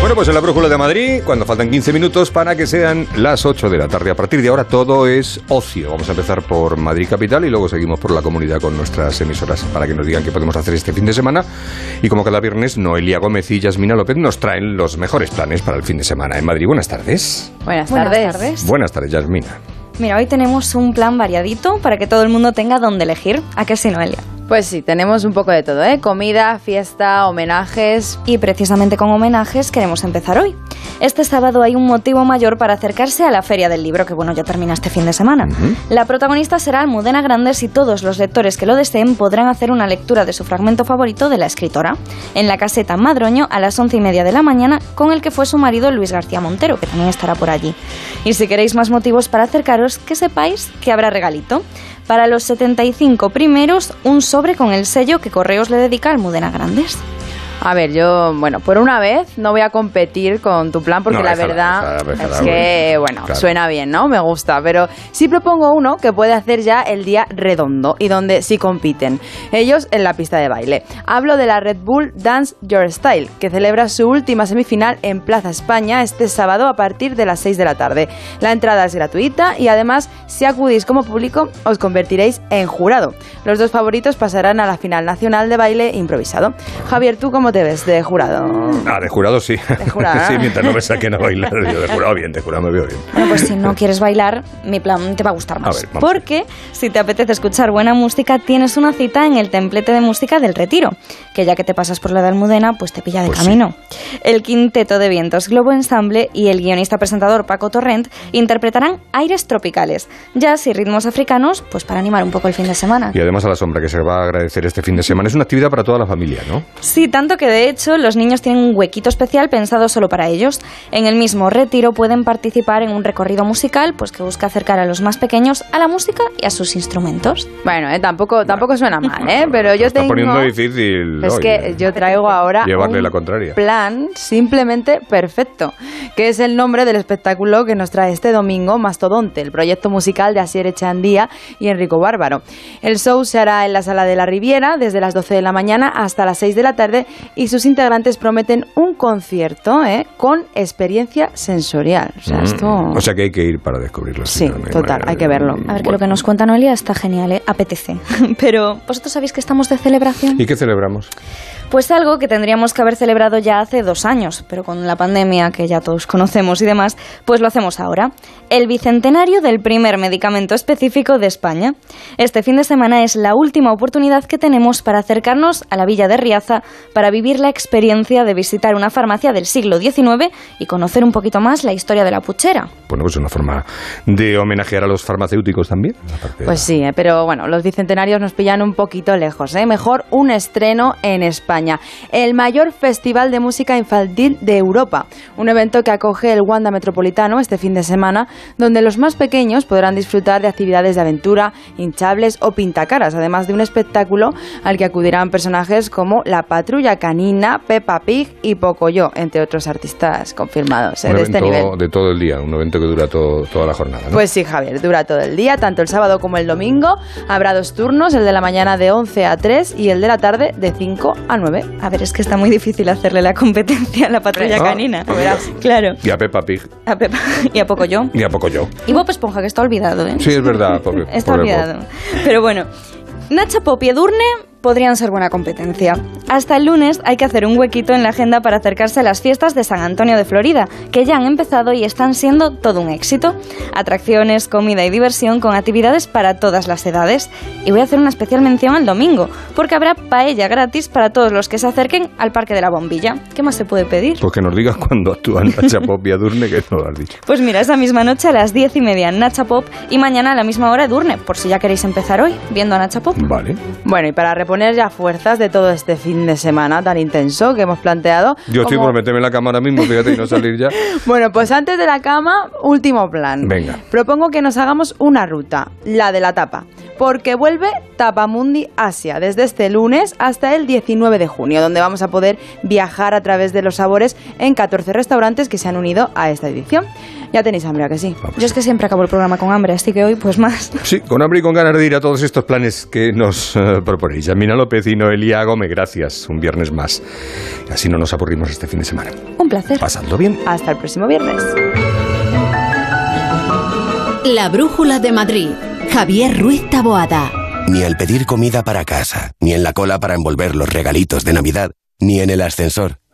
Bueno, pues en la Brújula de Madrid, cuando faltan 15 minutos para que sean las 8 de la tarde. A partir de ahora todo es ocio. Vamos a empezar por Madrid Capital y luego seguimos por la comunidad con nuestras emisoras para que nos digan qué podemos hacer este fin de semana. Y como cada viernes, Noelia Gómez y Yasmina López nos traen los mejores planes para el fin de semana en Madrid. Buenas tardes. Buenas, Buenas tardes. tardes. Buenas tardes, Yasmina. Mira, hoy tenemos un plan variadito para que todo el mundo tenga dónde elegir. ¿A qué sí, Noelia? Pues sí, tenemos un poco de todo, ¿eh? Comida, fiesta, homenajes. Y precisamente con homenajes queremos empezar hoy. Este sábado hay un motivo mayor para acercarse a la Feria del Libro, que bueno, ya termina este fin de semana. La protagonista será Almudena Grandes y todos los lectores que lo deseen podrán hacer una lectura de su fragmento favorito de la escritora en la caseta Madroño a las once y media de la mañana, con el que fue su marido Luis García Montero, que también estará por allí. Y si queréis más motivos para acercaros, que sepáis que habrá regalito. Para los 75 primeros, un sobre con el sello que Correos le dedica al Mudena Grandes. A ver, yo, bueno, por una vez no voy a competir con tu plan porque No, la déjala, verdad déjala, déjala, es que, bueno, claro. suena bien, ¿no? Me gusta, pero sí propongo uno que puede hacer ya el día redondo y donde sí compiten. Ellos en la pista de baile. Hablo de la Red Bull Dance Your Style, que celebra su última semifinal en Plaza España este sábado a partir de las 6 de la tarde. La entrada es gratuita y además, si acudís como público, os convertiréis en jurado. Los dos favoritos pasarán a la final nacional de baile improvisado. Javier, ¿tú cómo te ves de jurado? Ah, de jurado sí. jurado, <laughs> sí, mientras no me saquen a bailar. Yo de jurado bien, de jurado me veo bien. Bueno, pues si no quieres bailar, mi plan te va a gustar más. A ver, vamos. Porque si te apetece escuchar buena música, tienes una cita en el templete de música del Retiro, que ya que te pasas por la de Almudena, pues te pilla de Pues camino. El quinteto de vientos Globo Ensemble y el guionista presentador Paco Torrent interpretarán aires tropicales, jazz y ritmos africanos, pues para animar un poco el fin de semana. Y además a la sombra que se va a agradecer este fin de semana. Es una actividad para toda la familia, ¿no? Sí, tanto que de hecho los niños tienen un huequito especial pensado solo para ellos. En el mismo retiro pueden participar en un recorrido musical pues que busca acercar a los más pequeños a la música y a sus instrumentos. Bueno, eh, tampoco, tampoco suena mal, ¿eh? Pero yo Está tengo... poniendo difícil. Es oye, que yo traigo ahora Llevarle un la contraria. plan simplemente perfecto, que es el nombre del espectáculo que nos trae este domingo Mastodonte, el proyecto musical de Asier Echandía y Enrico Bárbaro. El show se hará en la Sala de la Riviera desde las 12 de la mañana hasta las 6 de la tarde y sus integrantes prometen un concierto ¿eh? con experiencia sensorial. O sea, Mm, esto... O sea que hay que ir para descubrirlo. Sí, total, hay que verlo. A ver, que lo que nos cuenta Noelia está genial, ¿eh? apetece. <laughs> Pero, ¿vosotros sabéis que estamos de celebración? ¿Y qué celebramos? Pues algo que tendríamos que haber celebrado ya hace dos años, pero con la pandemia que ya todos conocemos y demás, pues lo hacemos ahora. El bicentenario del primer medicamento específico de España. Este fin de semana es la última oportunidad que tenemos para acercarnos a la villa de Riaza para vivir la experiencia de visitar una farmacia del siglo XIX y conocer un poquito más la historia de la puchera. Bueno, pues una forma de homenajear a los farmacéuticos también. Pues sí, eh, pero bueno, los bicentenarios nos pillan un poquito lejos. ¿eh? Mejor un estreno en España. El mayor festival de música infantil de Europa. Un evento que acoge el Wanda Metropolitano este fin de semana, donde los más pequeños podrán disfrutar de actividades de aventura, hinchables o pintacaras, además de un espectáculo al que acudirán personajes como la Patrulla Canina, Peppa Pig y Pocoyo, entre otros artistas confirmados ¿eh? un de este nivel. de todo el día, un evento que dura todo- toda la jornada. ¿no? Pues sí, Javier, dura todo el día, tanto el sábado como el domingo. Habrá dos turnos, el de la mañana de 11 a 3 y el de la tarde de 5 a 9. A ver, es que está muy difícil hacerle la competencia a la patrulla canina. pues. Claro. Y a Peppa Pig. A <laughs> y a poco yo. Y a poco yo. Y Bob Esponja, que está olvidado, ¿eh? Sí, es verdad. <laughs> Está olvidado. Pero bueno, Nacha Pop y Edurne podrían ser buena competencia. Hasta el lunes hay que hacer un huequito en la agenda para acercarse a las fiestas de San Antonio de Florida, que ya han empezado y están siendo todo un éxito. Atracciones, comida y diversión con actividades para todas las edades. Y voy a hacer una especial mención al domingo, porque habrá paella gratis para todos los que se acerquen al Parque de la Bombilla. ¿Qué más se puede pedir? Pues que nos digas cuándo actúan Nacha Pop y Adurne, que no lo has dicho. Pues mira, esa misma noche a las diez y media en Nacha Pop y mañana a la misma hora Edurne, por si ya queréis empezar hoy viendo a Nacha Pop. Vale. Bueno, y para reponer ya fuerzas de todo este fin de semana tan intenso que hemos planteado. Yo estoy como- por meterme en la cama ahora mismo, fíjate, y no salir ya. <laughs> Bueno, pues antes de la cama, último plan. Venga. Propongo que nos hagamos una ruta, la de la tapa, porque vuelve Tapamundi Asia desde este lunes hasta el 19 de junio, donde vamos a poder viajar a través de los sabores en 14 restaurantes que se han unido a esta edición. Ya tenéis hambre, ¿a que sí? Yo es que siempre acabo el programa con hambre, así que hoy pues más. <laughs> Sí, con hambre y con ganas de ir a todos estos planes que nos eh, proponéis. Yamina López y Noelia Gómez, gracias. Un viernes más. Así no nos aburrimos este fin de semana. Un placer. Pasadlo bien. Hasta el próximo viernes. La Brújula de Madrid. Javier Ruiz Taboada. Ni al pedir comida para casa, ni en la cola para envolver los regalitos de Navidad, ni en el ascensor.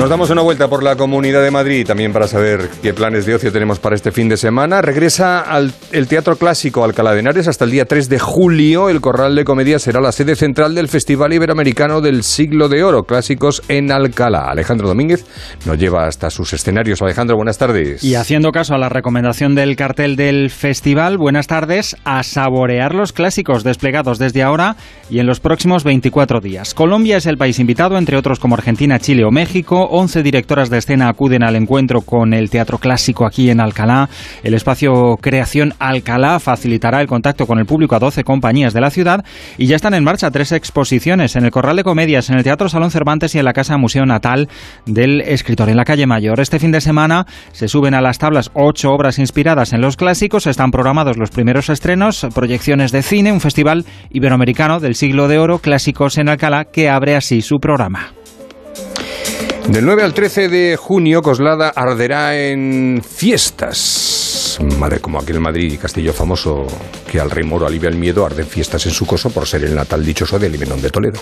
Nos damos una vuelta por la Comunidad de Madrid también para saber qué planes de ocio tenemos para este fin de semana. Regresa al el Teatro Clásico Alcalá de Henares hasta el día 3 de julio. El Corral de Comedia será la sede central del Festival Iberoamericano del Siglo de Oro, Clásicos en Alcalá. Alejandro Domínguez nos lleva hasta sus escenarios. Alejandro, buenas tardes. Y haciendo caso a la recomendación del cartel del festival, buenas tardes, a saborear los clásicos desplegados desde ahora y en los próximos 24 días. Colombia es el país invitado, entre otros como Argentina, Chile o México. 11 directoras de escena acuden al encuentro con el Teatro Clásico aquí en Alcalá. El espacio Creación Alcalá facilitará el contacto con el público a 12 compañías de la ciudad y ya están en marcha tres exposiciones en el Corral de Comedias, en el Teatro Salón Cervantes y en la Casa Museo Natal del escritor en la calle Mayor. Este fin de semana se suben a las tablas ocho obras inspiradas en los clásicos. Están programados los primeros estrenos, proyecciones de cine, un festival iberoamericano del siglo de oro, Clásicos en Alcalá, que abre así su programa. Del 9 al 13 de junio, Coslada arderá en fiestas. Madre, como aquel Madrid y Castillo famoso que al rey moro alivia el miedo, arden fiestas en su coso por ser el natal dichoso de Limenón de Toledo.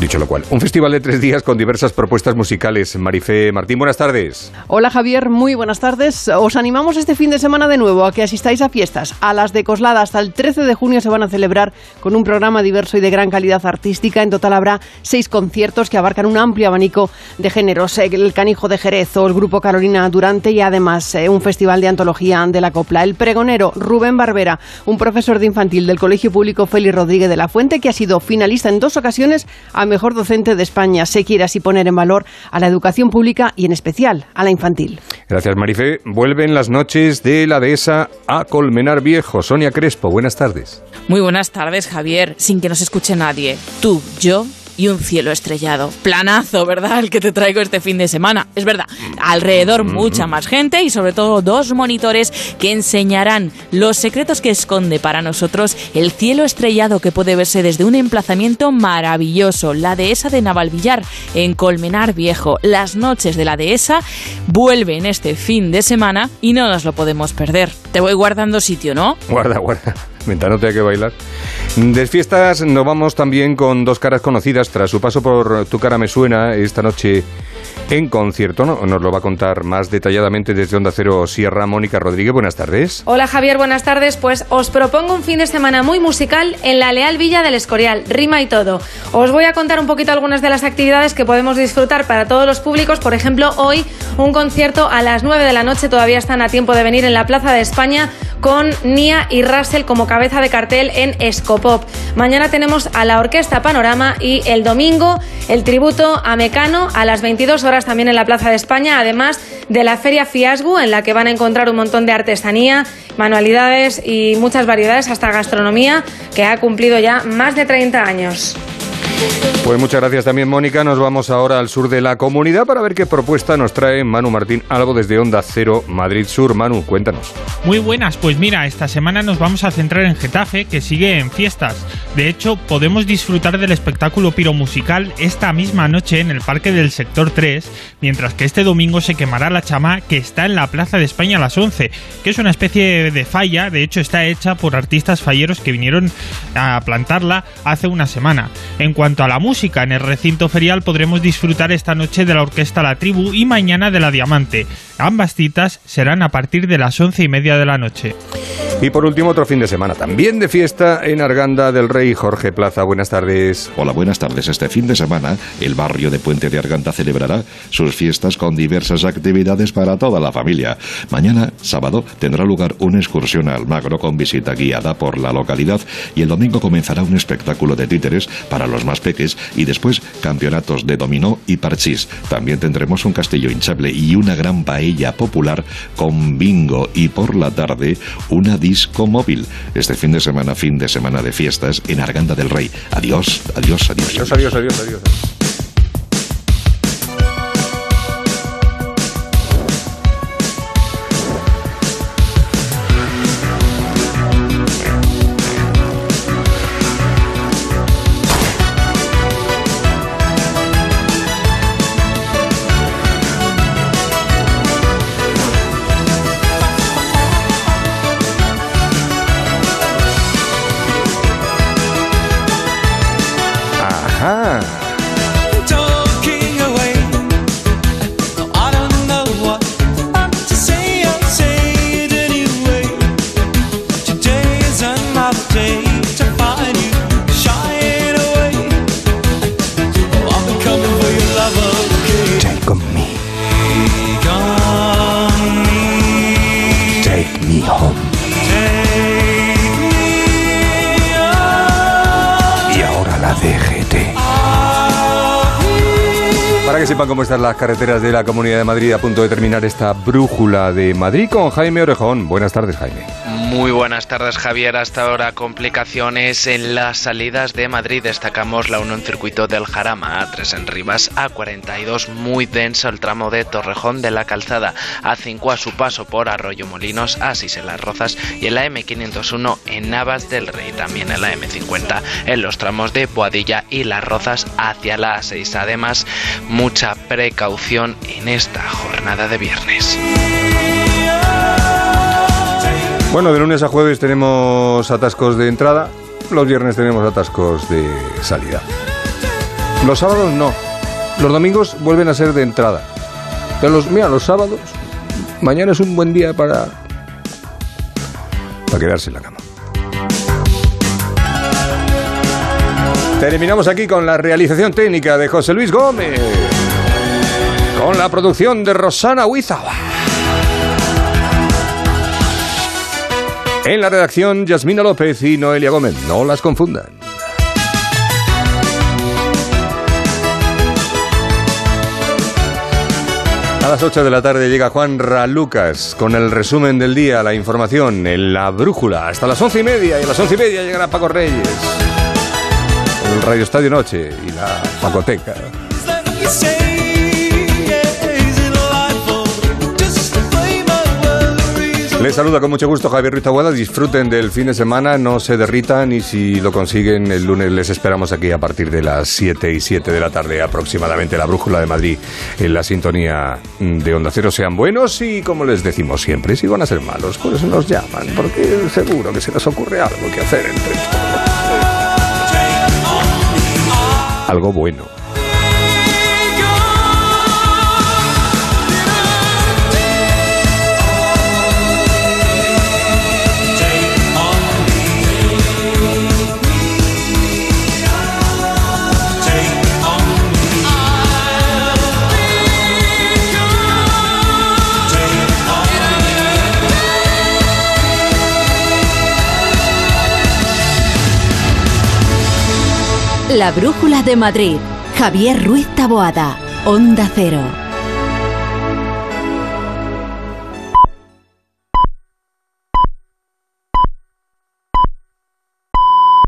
Dicho lo cual, un festival de tres días con diversas propuestas musicales. Marife Martín, buenas tardes. Hola Javier, muy buenas tardes. Os animamos este fin de semana de nuevo a que asistáis a fiestas. A las de Coslada hasta el 13 de junio se van a celebrar con un programa diverso y de gran calidad artística. En total habrá seis conciertos que abarcan un amplio abanico de géneros. El Canijo de Jerez o el Grupo Carolina Durante y además eh, un festival de antología de la copla. El pregonero Rubén Barbera, un profesor de infantil del Colegio Público Félix Rodríguez de la Fuente que ha sido finalista en dos ocasiones a Mejor Docente de España. Se quiere así poner en valor a la educación pública y en especial a la infantil. Gracias, Marife. Vuelven las noches de la dehesa a Colmenar Viejo. Sonia Crespo, buenas tardes. Muy buenas tardes, Javier. Sin que nos escuche nadie. Tú, yo y un cielo estrellado. Planazo, ¿verdad? El que te traigo este fin de semana. Es verdad, alrededor mucha más gente y sobre todo dos monitores que enseñarán los secretos que esconde para nosotros el cielo estrellado que puede verse desde un emplazamiento maravilloso, la dehesa de Navalvillar en Colmenar Viejo. Las noches de la dehesa vuelven este fin de semana y no nos lo podemos perder. Te voy guardando sitio, ¿no? Guarda, guarda. Mientras no tenga que bailar. De fiestas nos vamos también con dos caras conocidas tras su paso por Tu cara me suena esta noche en concierto. ¿no? Nos lo va a contar más detalladamente desde Onda Cero Sierra Mónica Rodríguez. Buenas tardes. Hola Javier, buenas tardes. Pues os propongo un fin de semana muy musical en la Leal Villa del Escorial, rima y todo. Os voy a contar un poquito algunas de las actividades que podemos disfrutar para todos los públicos. Por ejemplo, hoy un concierto a las 9 de la noche, todavía están a tiempo de venir en la Plaza de España con Nia y Russell como cabeza de cartel en Escopop. Mañana tenemos a la Orquesta Panorama y el domingo el tributo a Mecano a las 22 horas también en la Plaza de España, además de la Feria Fiasgu en la que van a encontrar un montón de artesanía, manualidades y muchas variedades, hasta gastronomía, que ha cumplido ya más de 30 años. Pues muchas gracias también, Mónica. Nos vamos ahora al sur de la comunidad para ver qué propuesta nos trae Manu Martín, algo desde Onda Cero Madrid Sur. Manu, cuéntanos. Muy buenas, pues mira, esta semana nos vamos a centrar en Getafe, que sigue en fiestas. De hecho, podemos disfrutar del espectáculo piromusical esta misma noche en el Parque del Sector 3, mientras que este domingo se quemará la chama que está en la Plaza de España a las 11, que es una especie de falla, de hecho está hecha por artistas falleros que vinieron a plantarla hace una semana. En cuanto a la música, en el recinto ferial podremos disfrutar esta noche de la orquesta La Tribu y mañana de la Diamante. Ambas citas serán a partir de las once y media de la noche. Y por último, otro fin de semana también de fiesta en Arganda del Rey. Jorge Plaza, buenas tardes. Hola, buenas tardes. Este fin de semana, el barrio de Puente de Arganda celebrará sus fiestas con diversas actividades para toda la familia. Mañana, sábado, tendrá lugar una excursión a Almagro con visita guiada por la localidad y el domingo comenzará un espectáculo de títeres para los más peques y después campeonatos de dominó y parchís. También tendremos un castillo hinchable y una gran paella popular con bingo y por la tarde una disco móvil. Este fin de semana, fin de semana de fiestas en Arganda del Rey. Adiós, adiós, adiós. Adiós, adiós, adiós, adiós. Cómo están las carreteras de la Comunidad de Madrid a punto de terminar esta brújula de Madrid con Jaime Orejón. Buenas tardes, Jaime. Muy buenas tardes, Javier. Hasta ahora complicaciones en las salidas de Madrid. Destacamos la 1 en circuito del Jarama, A3 en Rivas, A42 muy denso el tramo de Torrejón de la Calzada, A5 a su paso por Arroyo Molinos, A6 en Las Rozas y en la M501 en Navas del Rey. También en la M50 en los tramos de Boadilla y Las Rozas hacia la A6. Además, mucha precaución en esta jornada de viernes. Bueno, de lunes a jueves tenemos atascos de entrada, los viernes tenemos atascos de salida. Los sábados no. Los domingos vuelven a ser de entrada. Pero los, mira, los sábados, mañana es un buen día para, para quedarse en la cama. Terminamos aquí con la realización técnica de José Luis Gómez. Con la producción de Rosana Huizaba. En la redacción, Yasmina López y Noelia Gómez. No las confundan. A las 8 de la tarde llega Juan Ralucas con el resumen del día, la información en la brújula. Hasta las once y media y a las once y media llegará Paco Reyes. El Radio Estadio Noche y la Pacoteca. Les saluda con mucho gusto Javier Ruiz Taboada. Disfruten del fin de semana, no se derritan y si lo consiguen el lunes les esperamos aquí a partir de las 7 y 7 de la tarde aproximadamente. La Brújula de Madrid en la sintonía de Onda Cero. Sean buenos y como les decimos siempre, si van a ser malos, por eso nos llaman, porque seguro que se nos ocurre algo que hacer entre todos. Algo bueno. La Brújula de Madrid. Javier Ruiz Taboada. Onda Cero.